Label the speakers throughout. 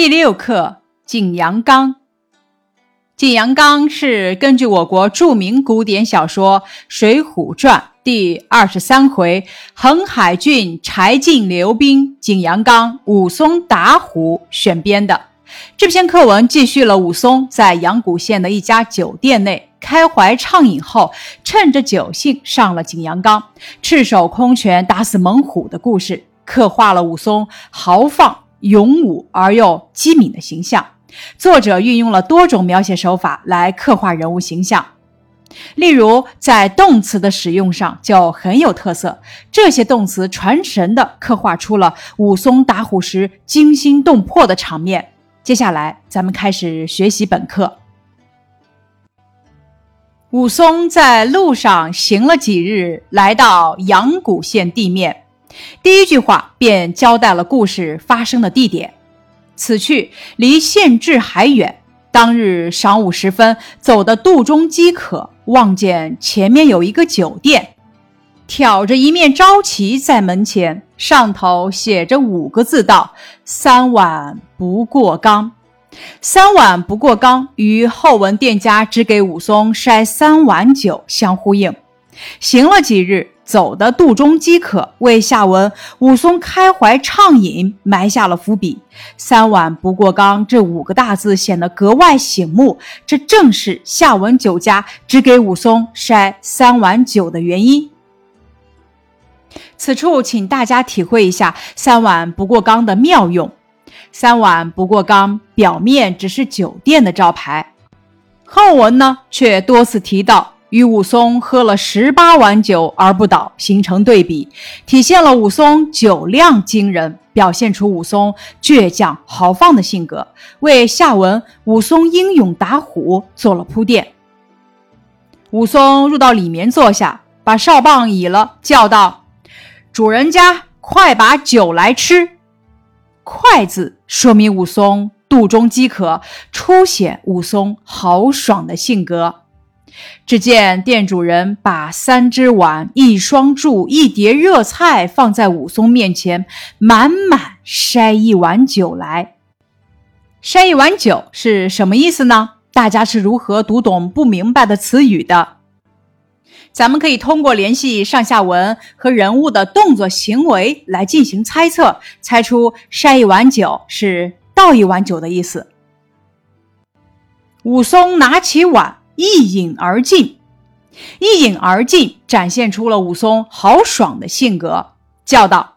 Speaker 1: 第六课《景阳冈》。景阳冈是根据我国著名古典小说《水浒传》第二十三回“横海郡柴进刘兵，景阳冈武松打虎”选编的。这篇课文记叙了武松在阳谷县的一家酒店内开怀畅饮后，趁着酒兴上了景阳冈，赤手空拳打死猛虎的故事，刻画了武松豪放。勇武而又机敏的形象，作者运用了多种描写手法来刻画人物形象。例如，在动词的使用上就很有特色，这些动词传神地刻画出了武松打虎时惊心动魄的场面。接下来，咱们开始学习本课。武松在路上行了几日，来到阳谷县地面。第一句话便交代了故事发生的地点。此去离县治还远。当日晌午时分，走得肚中饥渴，望见前面有一个酒店，挑着一面招旗在门前，上头写着五个字道：“三碗不过冈。”三碗不过冈与后文店家只给武松筛三碗酒相呼应。行了几日。走的肚中饥渴，为下文武松开怀畅饮埋下了伏笔。三碗不过冈这五个大字显得格外醒目，这正是下文酒家只给武松筛三碗酒的原因。此处，请大家体会一下“三碗不过冈”的妙用。三碗不过冈表面只是酒店的招牌，后文呢却多次提到。与武松喝了十八碗酒而不倒，形成对比，体现了武松酒量惊人，表现出武松倔强豪放的性格，为下文武松英勇打虎做了铺垫。武松入到里面坐下，把哨棒倚了，叫道：“主人家，快把酒来吃！”“快”字说明武松肚中饥渴，凸显武松豪爽的性格。只见店主人把三只碗、一双箸、一碟热菜放在武松面前，满满筛一碗酒来。筛一碗酒是什么意思呢？大家是如何读懂不明白的词语的？咱们可以通过联系上下文和人物的动作行为来进行猜测，猜出筛一碗酒是倒一碗酒的意思。武松拿起碗。一饮而尽，一饮而尽，展现出了武松豪爽的性格，叫道：“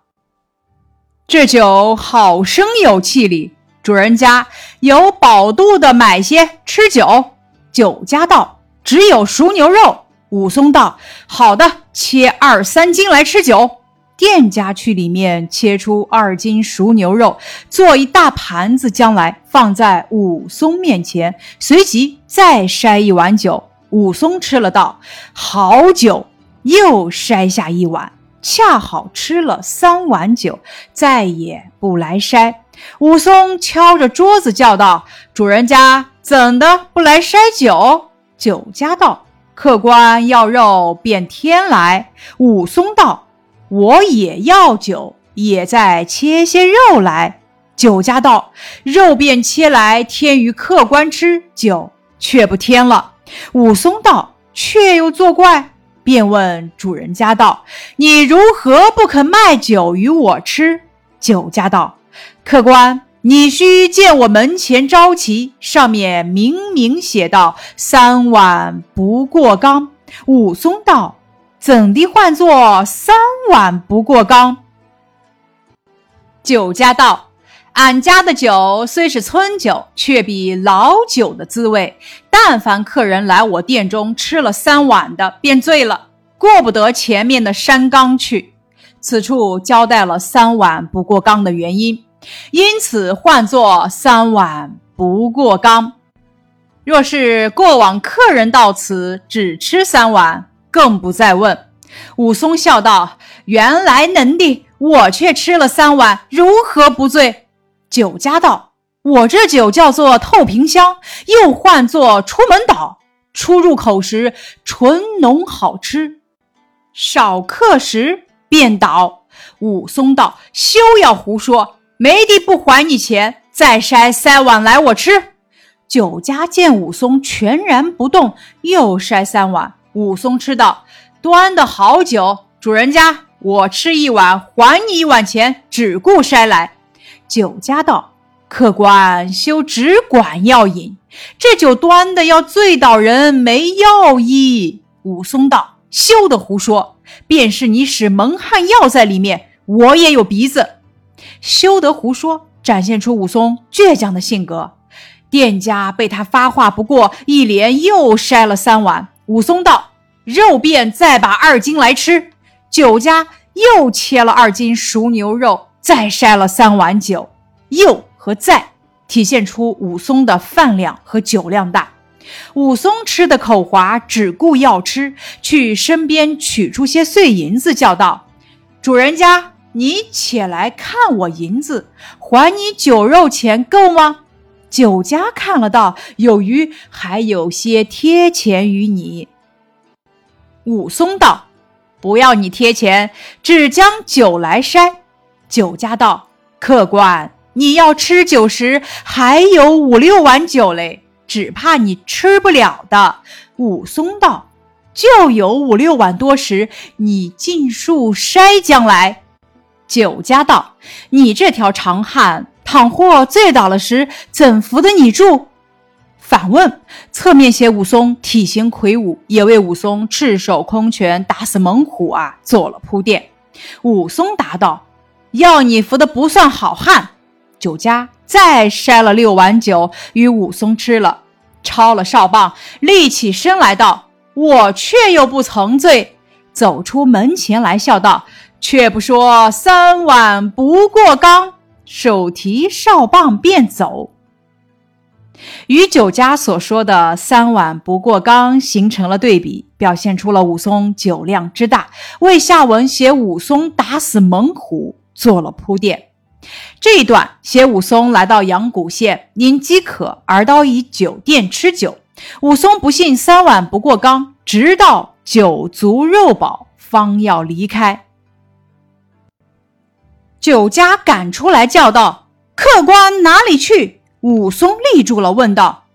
Speaker 1: 这酒好生有气力，主人家有饱肚的买些吃酒。”酒家道：“只有熟牛肉。”武松道：“好的，切二三斤来吃酒。”店家去里面切出二斤熟牛肉，做一大盘子将来，放在武松面前，随即再筛一碗酒。武松吃了道：“好酒！”又筛下一碗，恰好吃了三碗酒，再也不来筛。武松敲着桌子叫道：“主人家怎的不来筛酒？”酒家道：“客官要肉，便添来。”武松道。我也要酒，也再切些肉来。酒家道：“肉便切来，添于客官吃，酒却不添了。”武松道：“却又作怪。”便问主人家道：“你如何不肯卖酒与我吃？”酒家道：“客官，你须见我门前招旗，上面明明写道‘三碗不过冈’。”武松道。怎地唤作三碗不过冈？酒家道：“俺家的酒虽是村酒，却比老酒的滋味。但凡客人来我店中吃了三碗的，便醉了，过不得前面的山冈去。”此处交代了三碗不过冈的原因，因此唤作三碗不过冈。若是过往客人到此只吃三碗。更不再问。武松笑道：“原来能的，我却吃了三碗，如何不醉？”酒家道：“我这酒叫做透瓶香，又唤作出门倒。出入口时醇浓好吃，少客时便倒。”武松道：“休要胡说，没的不还你钱。再筛三碗来我吃。酒家见武松全然不动，又筛三碗。武松吃道：“端的好酒，主人家，我吃一碗，还你一碗钱，只顾筛来。”酒家道：“客官休只管要饮，这酒端的要醉倒人，没药医。”武松道：“休得胡说，便是你使蒙汗药在里面，我也有鼻子。”休得胡说，展现出武松倔强的性格。店家被他发话不过，一连又筛了三碗。武松道：“肉便再把二斤来吃。”酒家又切了二斤熟牛肉。再筛了三碗酒，又和再体现出武松的饭量和酒量大。武松吃的口滑，只顾要吃，去身边取出些碎银子，叫道：“主人家，你且来看我银子，还你酒肉钱够吗？”酒家看了道：“有余，还有些贴钱于你。”武松道：“不要你贴钱，只将酒来筛。”酒家道：“客官，你要吃酒时，还有五六碗酒嘞，只怕你吃不了的。”武松道：“就有五六碗多时，你尽数筛将来。”酒家道：“你这条长汉，倘或醉倒了时，怎扶得你住？”反问侧面写武松体型魁梧，也为武松赤手空拳打死猛虎啊做了铺垫。武松答道。要你扶的不算好汉，酒家再筛了六碗酒与武松吃了，抄了哨棒，立起身来道：“我却又不曾醉。”走出门前来，笑道：“却不说三碗不过冈。”手提哨棒便走。与酒家所说的“三碗不过冈”形成了对比，表现出了武松酒量之大，为下文写武松打死猛虎。做了铺垫，这一段写武松来到阳谷县，因饥渴而到一酒店吃酒。武松不信三碗不过冈，直到酒足肉饱，方要离开。酒家赶出来叫道：“客官哪里去？”武松立住了，问道：“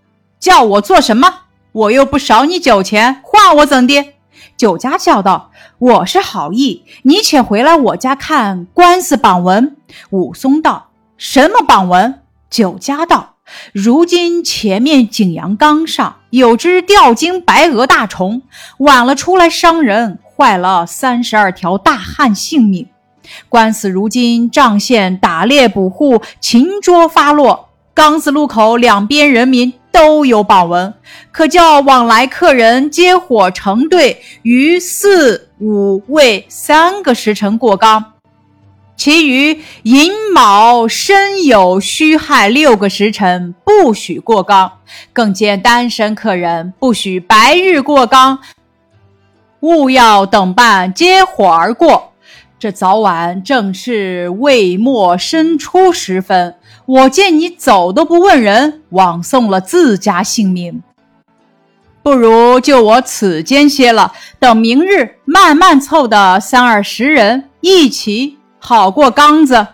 Speaker 1: 叫我做什么？我又不少你酒钱，话我怎的？”酒家笑道：“我是好意，你且回来我家看官司榜文。”武松道：“什么榜文？”酒家道：“如今前面景阳冈上有只吊睛白额大虫，晚了出来伤人，坏了三十二条大汉性命。官司如今仗县打猎捕户，擒捉发落，冈子路口两边人民。”都有榜文，可叫往来客人接伙成队，于四五未三个时辰过冈；其余寅卯申酉戌亥六个时辰不许过冈。更见单身客人不许白日过冈，勿要等半接伙而过。这早晚正是未末申初时分，我见你走都不问人，枉送了自家性命，不如就我此间歇了，等明日慢慢凑的三二十人一起好过刚子。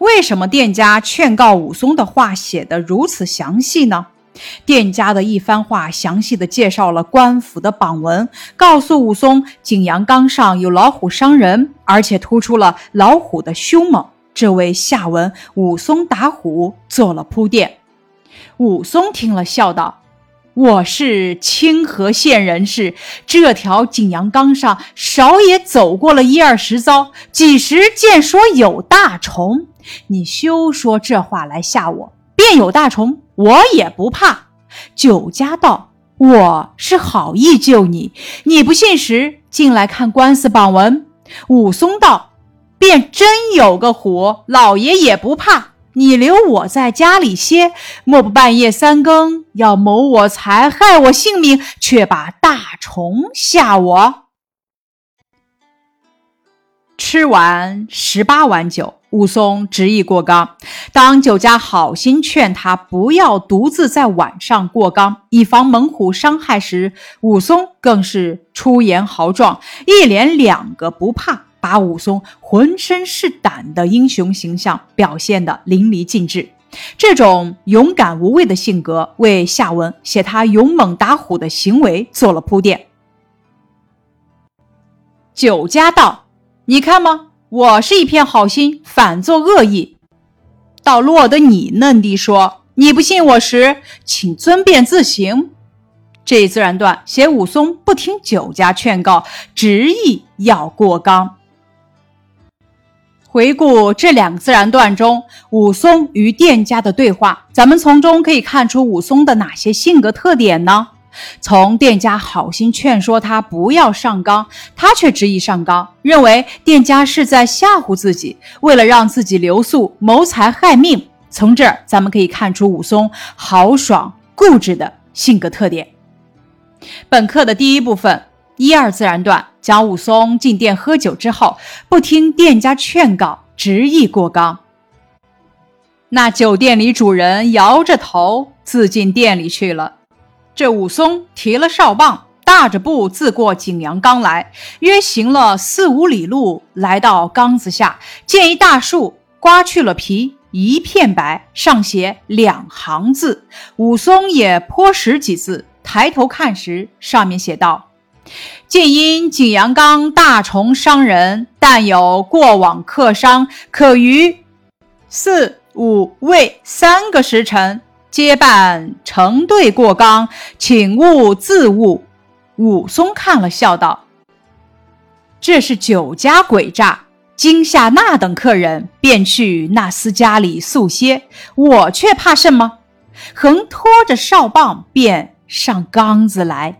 Speaker 1: 为什么店家劝告武松的话写得如此详细呢？店家的一番话，详细的介绍了官府的榜文，告诉武松景阳冈上有老虎伤人，而且突出了老虎的凶猛，这为下文武松打虎做了铺垫。武松听了，笑道：“我是清河县人士，这条景阳冈上少也走过了一二十遭，几时见说有大虫？你休说这话来吓我。”便有大虫，我也不怕。酒家道：“我是好意救你，你不信时，进来看官司榜文。”武松道：“便真有个虎，老爷也不怕。你留我在家里歇，莫不半夜三更要谋我财，害我性命，却把大虫吓我。”吃完十八碗酒。武松执意过冈，当酒家好心劝他不要独自在晚上过冈，以防猛虎伤害时，武松更是出言豪壮，一连两个不怕，把武松浑身是胆的英雄形象表现得淋漓尽致。这种勇敢无畏的性格，为下文写他勇猛打虎的行为做了铺垫。酒家道：“你看吗？我是一片好心，反作恶意。”到落得你嫩地说：“你不信我时，请尊便自行。”这一自然段写武松不听酒家劝告，执意要过冈。回顾这两个自然段中武松与店家的对话，咱们从中可以看出武松的哪些性格特点呢？从店家好心劝说他不要上纲，他却执意上纲，认为店家是在吓唬自己，为了让自己留宿，谋财害命。从这儿咱们可以看出武松豪爽固执的性格特点。本课的第一部分一二自然段。讲武松进店喝酒之后，不听店家劝告，执意过冈。那酒店里主人摇着头自进店里去了。这武松提了哨棒，大着步自过景阳冈来，约行了四五里路，来到冈子下，见一大树，刮去了皮，一片白，上写两行字。武松也颇识几字，抬头看时，上面写道。近因景阳冈大虫伤人，但有过往客商，可于四五未三个时辰，皆伴成队过冈，请勿自误。武松看了，笑道：“这是酒家诡诈，惊吓那等客人，便去那厮家里宿歇。我却怕什么？横拖着哨棒，便上冈子来。”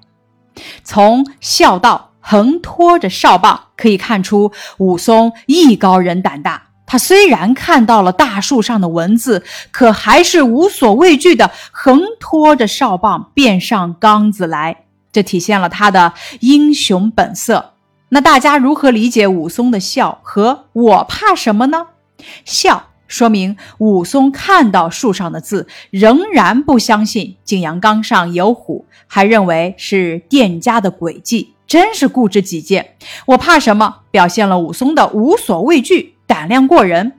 Speaker 1: 从笑道横拖着哨棒，可以看出武松艺高人胆大。他虽然看到了大树上的文字，可还是无所畏惧的横拖着哨棒便上冈子来。这体现了他的英雄本色。那大家如何理解武松的笑和我怕什么呢？笑。说明武松看到树上的字，仍然不相信景阳冈上有虎，还认为是店家的诡计，真是固执己见。我怕什么？表现了武松的无所畏惧，胆量过人。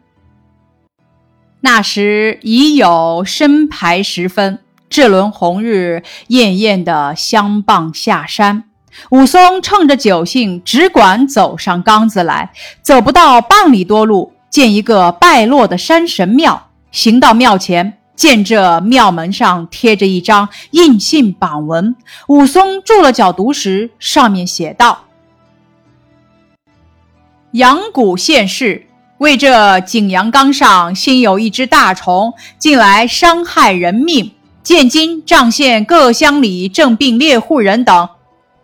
Speaker 1: 那时已有申牌时分，这轮红日艳艳的相傍下山。武松趁着酒兴，只管走上冈子来，走不到半里多路。见一个败落的山神庙，行到庙前，见这庙门上贴着一张印信榜文。武松住了脚读时，上面写道：“阳谷县事，为这景阳冈上新有一只大虫近来伤害人命，现今瘴县各乡里正病猎户人等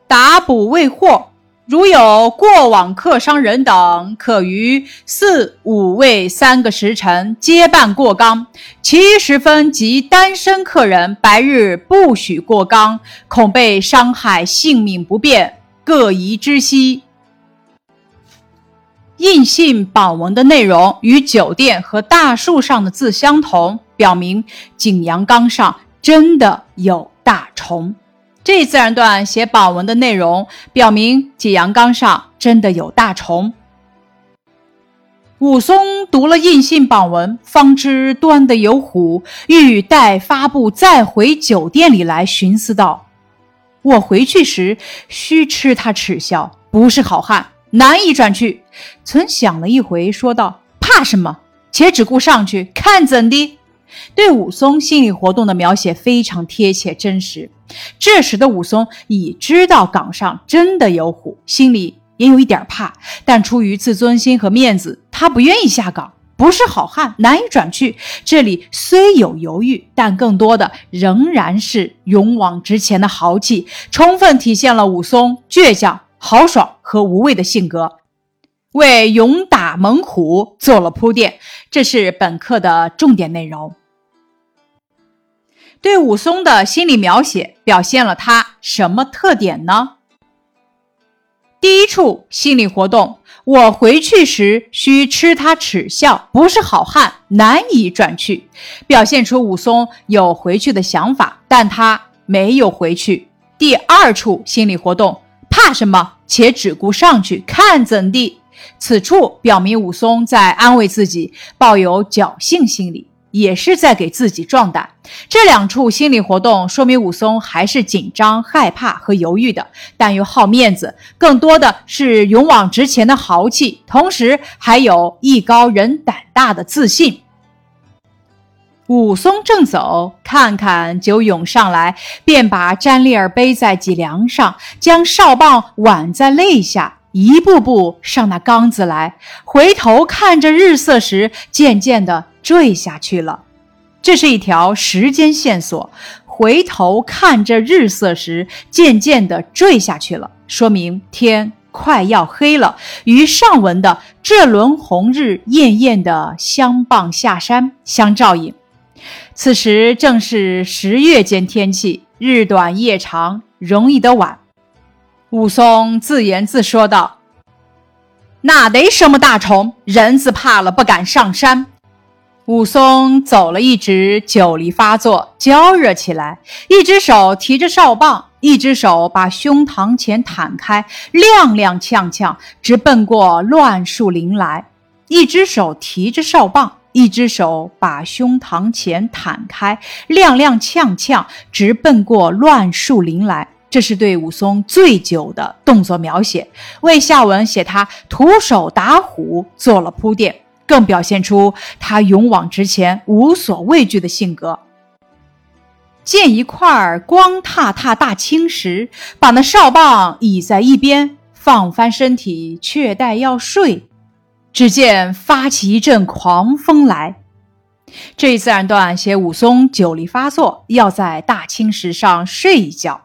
Speaker 1: 打捕未获。”如有过往客商人等，可于四五位三个时辰接办过冈。其余时分及单身客人，白日不许过冈，恐被伤害性命不便，各宜知悉。印信榜文的内容与酒店和大树上的字相同，表明景阳冈上真的有大虫。这自然段写榜文的内容，表明景阳冈上真的有大虫。武松读了印信榜文，方知端的有虎，欲待发布再回酒店里来，寻思道：“我回去时须吃他耻笑，不是好汉，难以转去。”曾想了一回，说道：“怕什么？且只顾上去看怎的。”对武松心理活动的描写非常贴切真实。这时的武松已知道岗上真的有虎，心里也有一点怕，但出于自尊心和面子，他不愿意下岗。不是好汉，难以转去。这里虽有犹豫，但更多的仍然是勇往直前的豪气，充分体现了武松倔强、豪爽和无畏的性格，为勇打猛虎做了铺垫。这是本课的重点内容。对武松的心理描写表现了他什么特点呢？第一处心理活动，我回去时需吃他耻笑，不是好汉，难以转去，表现出武松有回去的想法，但他没有回去。第二处心理活动，怕什么？且只顾上去看怎地？此处表明武松在安慰自己，抱有侥幸心理。也是在给自己壮胆。这两处心理活动说明武松还是紧张、害怕和犹豫的，但又好面子，更多的是勇往直前的豪气，同时还有艺高人胆大的自信。武松正走，看看就涌上来，便把沾粒儿背在脊梁上，将哨棒挽在肋下，一步步上那缸子来。回头看着日色时，渐渐地坠下去了。这是一条时间线索。回头看着日色时，渐渐地坠下去了，说明天快要黑了。与上文的这轮红日艳艳的相傍下山相照应。此时正是十月间天气，日短夜长，容易得晚。武松自言自说道：“哪得什么大虫，人子怕了不敢上山。”武松走了一直，酒力发作，焦热起来，一只手提着哨棒，一只手把胸膛前袒开，踉踉跄跄，直奔过乱树林来。一只手提着哨棒。一只手把胸膛前弹开，踉踉跄跄，直奔过乱树林来。这是对武松醉酒的动作描写，为下文写他徒手打虎做了铺垫，更表现出他勇往直前、无所畏惧的性格。见一块光踏踏大青石，把那哨棒倚在一边，放翻身体，却待要睡。只见发起一阵狂风来。这一自然段写武松酒力发作，要在大青石上睡一觉。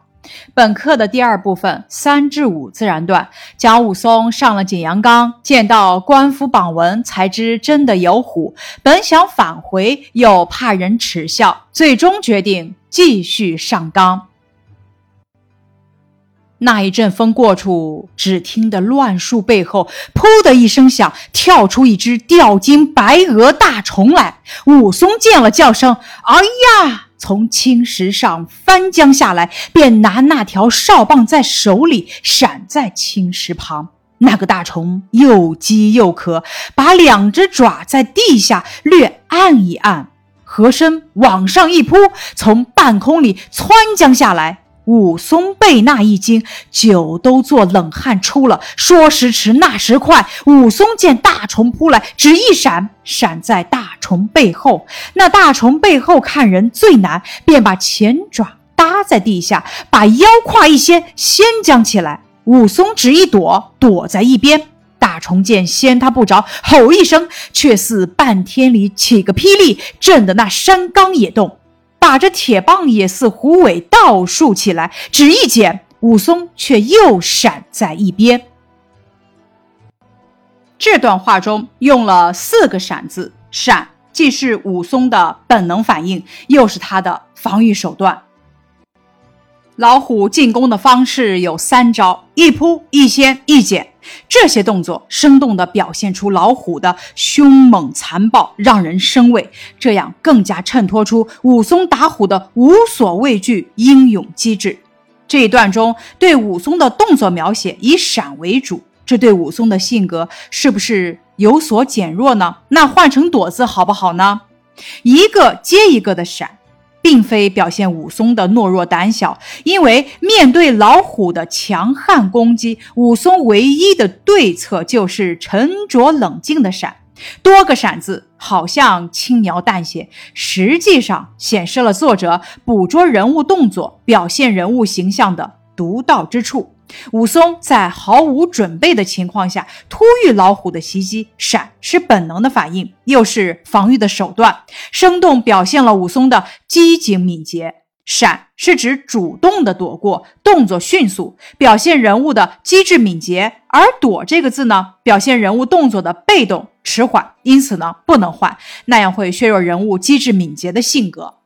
Speaker 1: 本课的第二部分三至五自然段讲武松上了景阳冈，见到官府榜文，才知真的有虎。本想返回，又怕人耻笑，最终决定继续上冈。那一阵风过处，只听得乱树背后“噗”的一声响，跳出一只吊睛白额大虫来。武松见了，叫声“哎呀”，从青石上翻将下来，便拿那条哨棒在手里，闪在青石旁。那个大虫又饥又渴，把两只爪在地下略按一按，和身往上一扑，从半空里窜将下来。武松被那一惊，酒都做冷汗出了。说时迟，那时快，武松见大虫扑来，只一闪，闪在大虫背后。那大虫背后看人最难，便把前爪搭在地下，把腰胯一掀，掀将起来。武松只一躲，躲在一边。大虫见掀他不着，吼一声，却似半天里起个霹雳，震得那山冈也动。把着铁棒也似虎尾倒竖起来，只一剪，武松却又闪在一边。这段话中用了四个“闪”字，闪既是武松的本能反应，又是他的防御手段。老虎进攻的方式有三招：一扑、一掀、一剪。这些动作生动地表现出老虎的凶猛残暴，让人生畏。这样更加衬托出武松打虎的无所畏惧、英勇机智。这一段中对武松的动作描写以闪为主，这对武松的性格是不是有所减弱呢？那换成躲字好不好呢？一个接一个的闪。并非表现武松的懦弱胆小，因为面对老虎的强悍攻击，武松唯一的对策就是沉着冷静的闪。多个闪字好像轻描淡写，实际上显示了作者捕捉人物动作、表现人物形象的独到之处。武松在毫无准备的情况下突遇老虎的袭击，闪是本能的反应，又是防御的手段，生动表现了武松的机警敏捷。闪是指主动的躲过，动作迅速，表现人物的机智敏捷；而躲这个字呢，表现人物动作的被动迟缓，因此呢不能换，那样会削弱人物机智敏捷的性格。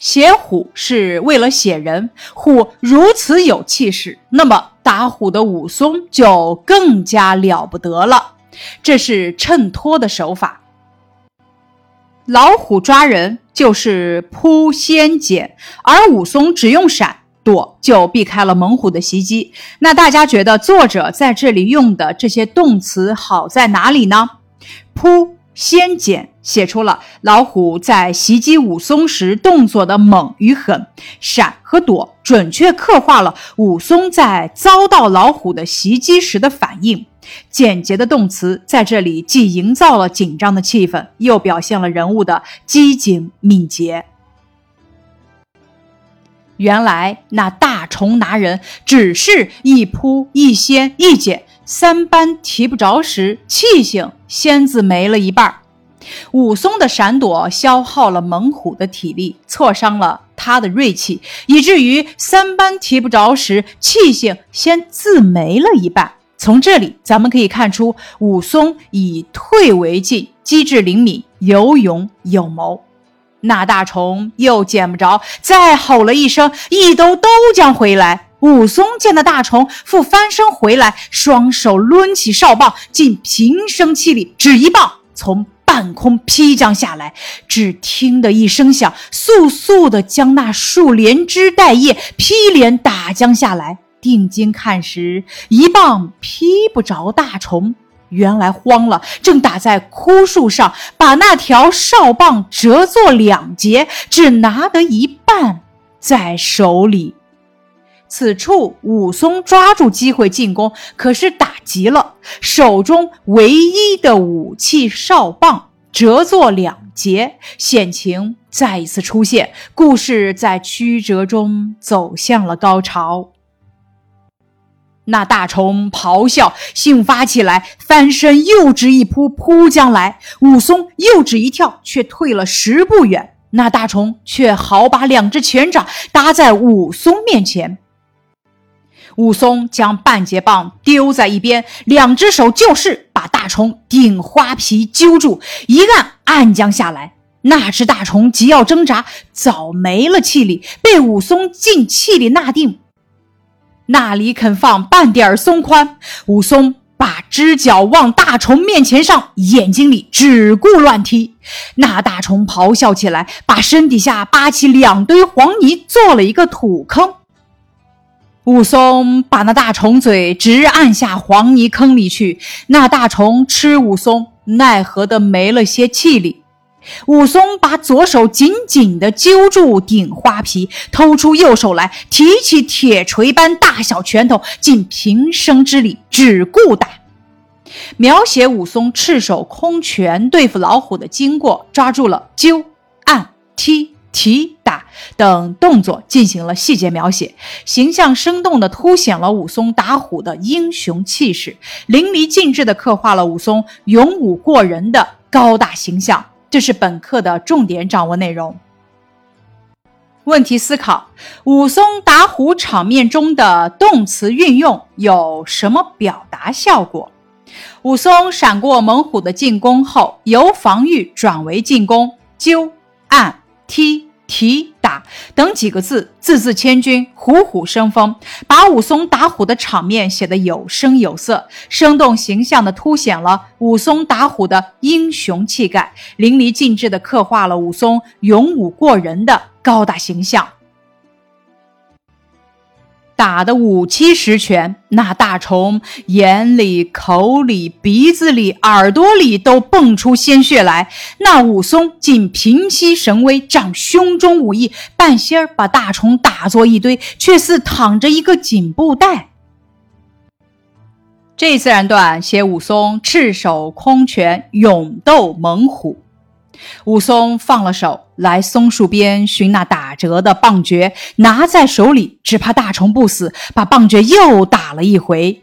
Speaker 1: 写虎是为了写人，虎如此有气势，那么打虎的武松就更加了不得了。这是衬托的手法。老虎抓人就是扑先剪，而武松只用闪躲就避开了猛虎的袭击。那大家觉得作者在这里用的这些动词好在哪里呢？扑。先简写出了老虎在袭击武松时动作的猛与狠，闪和躲准确刻画了武松在遭到老虎的袭击时的反应。简洁的动词在这里既营造了紧张的气氛，又表现了人物的机警敏捷。原来那大虫拿人只是一扑一掀一剪，三般提不着时，气性先自没了一半。武松的闪躲消耗了猛虎的体力，挫伤了他的锐气，以至于三般提不着时，气性先自没了一半。从这里咱们可以看出，武松以退为进，机智灵敏，有勇有谋。那大虫又捡不着，再吼了一声，一兜都将回来。武松见那大虫复翻身回来，双手抡起哨棒，尽平生气力，只一棒从半空劈将下来。只听得一声响，速速的将那树连枝带叶劈连打将下来。定睛看时，一棒劈不着大虫。原来慌了，正打在枯树上，把那条哨棒折作两截，只拿得一半在手里。此处武松抓住机会进攻，可是打急了，手中唯一的武器哨棒折作两截，险情再一次出现，故事在曲折中走向了高潮。那大虫咆哮，兴发起来，翻身又直一扑，扑将来。武松又只一跳，却退了十步远。那大虫却好把两只拳掌搭在武松面前。武松将半截棒丢在一边，两只手就是把大虫顶花皮揪住，一按按将下来。那只大虫急要挣扎，早没了气力，被武松尽气力纳定。那里肯放半点松宽？武松把只脚往大虫面前上，眼睛里只顾乱踢。那大虫咆哮起来，把身底下扒起两堆黄泥，做了一个土坑。武松把那大虫嘴直按下黄泥坑里去。那大虫吃武松，奈何的没了些气力。武松把左手紧紧地揪住顶花皮，偷出右手来，提起铁锤般大小拳头，尽平生之力，只顾打。描写武松赤手空拳对付老虎的经过，抓住了揪、按、踢、提、打等动作，进行了细节描写，形象生动地凸显了武松打虎的英雄气势，淋漓尽致地刻画了武松勇武过人的高大形象。这是本课的重点掌握内容。问题思考：武松打虎场面中的动词运用有什么表达效果？武松闪过猛虎的进攻后，由防御转为进攻，揪、按、踢。提打等几个字，字字千钧，虎虎生风，把武松打虎的场面写得有声有色，生动形象地凸显了武松打虎的英雄气概，淋漓尽致地刻画了武松勇武过人的高大形象。打得五七十拳，那大虫眼里、口里、鼻子里、耳朵里都蹦出鲜血来。那武松竟平息神威，仗胸中武艺，半仙儿把大虫打作一堆，却似躺着一个锦布袋。这自然段写武松赤手空拳勇斗猛虎。武松放了手，来松树边寻那打折的棒橛，拿在手里，只怕大虫不死，把棒橛又打了一回。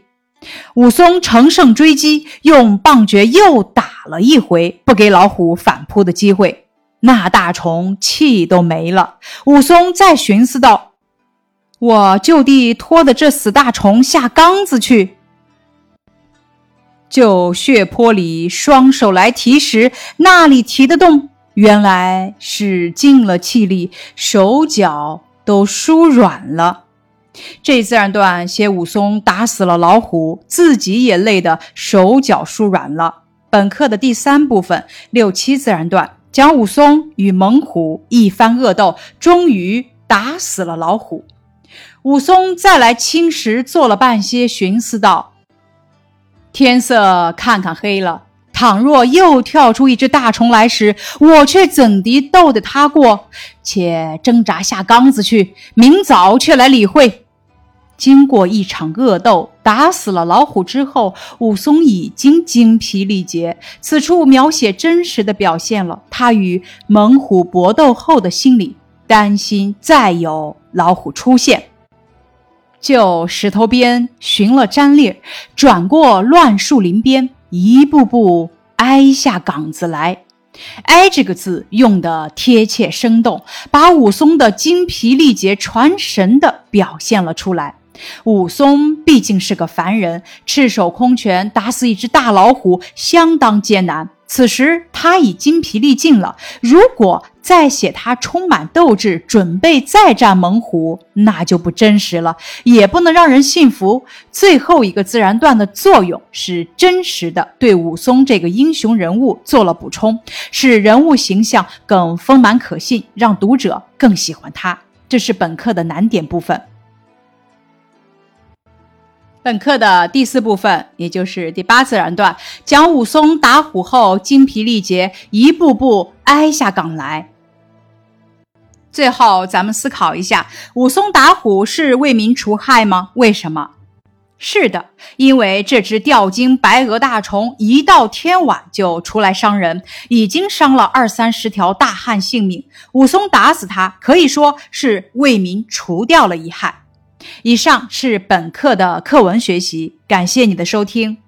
Speaker 1: 武松乘胜追击，用棒橛又打了一回，不给老虎反扑的机会。那大虫气都没了。武松再寻思道：“我就地拖的这死大虫下缸子去。”就血泊里双手来提时，那里提得动？原来使尽了气力，手脚都舒软了。这自然段写武松打死了老虎，自己也累得手脚舒软了。本课的第三部分六七自然段讲武松与猛虎一番恶斗，终于打死了老虎。武松再来青石，坐了半歇，寻思道。天色看看黑了，倘若又跳出一只大虫来时，我却怎地斗得他过？且挣扎下缸子去，明早却来理会。经过一场恶斗，打死了老虎之后，武松已经精疲力竭。此处描写真实的表现了他与猛虎搏斗后的心理，担心再有老虎出现，就石头边寻了战略，转过乱树林边，一步步挨下岗子来。挨这个字用的贴切生动，把武松的精疲力竭传神的表现了出来。武松毕竟是个凡人，赤手空拳打死一只大老虎相当艰难。此时他已精疲力尽了，如果再写他充满斗志，准备再战猛虎，那就不真实了，也不能让人信服。最后一个自然段的作用是真实的，对武松这个英雄人物做了补充，使人物形象更丰满可信，让读者更喜欢他。这是本课的难点部分。本课的第四部分，也就是第八自然段，讲武松打虎后精疲力竭，一步步挨下岗来。最后，咱们思考一下：武松打虎是为民除害吗？为什么？是的，因为这只吊睛白额大虫一到天晚就出来伤人，已经伤了二三十条大汉性命。武松打死它，可以说是为民除掉了一害。以上是本课的课文学习，感谢你的收听。